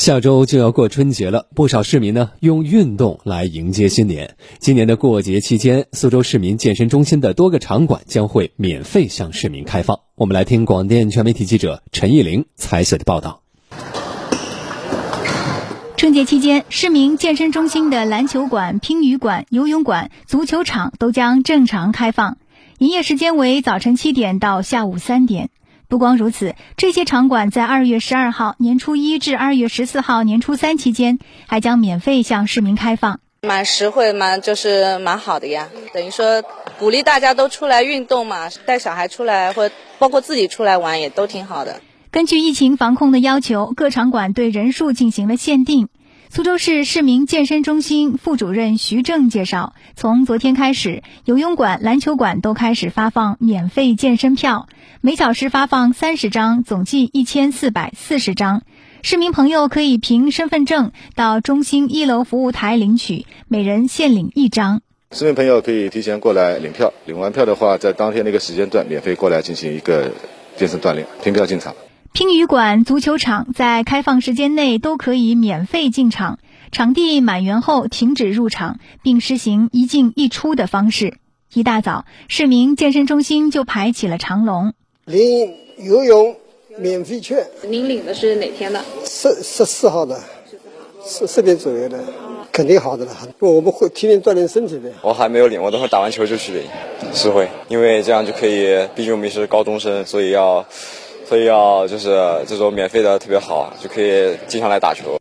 下周就要过春节了，不少市民呢用运动来迎接新年。今年的过节期间，苏州市民健身中心的多个场馆将会免费向市民开放。我们来听广电全媒体记者陈艺玲采写的报道。春节期间，市民健身中心的篮球馆、乒羽馆、游泳馆、足球场都将正常开放，营业时间为早晨七点到下午三点。不光如此，这些场馆在二月十二号年初一至二月十四号年初三期间，还将免费向市民开放。蛮实惠，蛮就是蛮好的呀。等于说鼓励大家都出来运动嘛，带小孩出来或包括自己出来玩也都挺好的。根据疫情防控的要求，各场馆对人数进行了限定。苏州市市民健身中心副主任徐正介绍，从昨天开始，游泳馆、篮球馆都开始发放免费健身票，每小时发放三十张，总计一千四百四十张。市民朋友可以凭身份证到中心一楼服务台领取，每人限领一张。市民朋友可以提前过来领票，领完票的话，在当天那个时间段免费过来进行一个健身锻炼，凭票进场。乒羽馆、足球场在开放时间内都可以免费进场，场地满员后停止入场，并实行一进一出的方式。一大早，市民健身中心就排起了长龙。领游泳免费券，您领的是哪天的？十十四号的，十四点左右的，肯定好的了。我们会天天锻炼身体的。我还没有领，我等会打完球就去领，是会，因为这样就可以，毕竟我们是高中生，所以要。所以要就是这种免费的特别好，就可以经常来打球。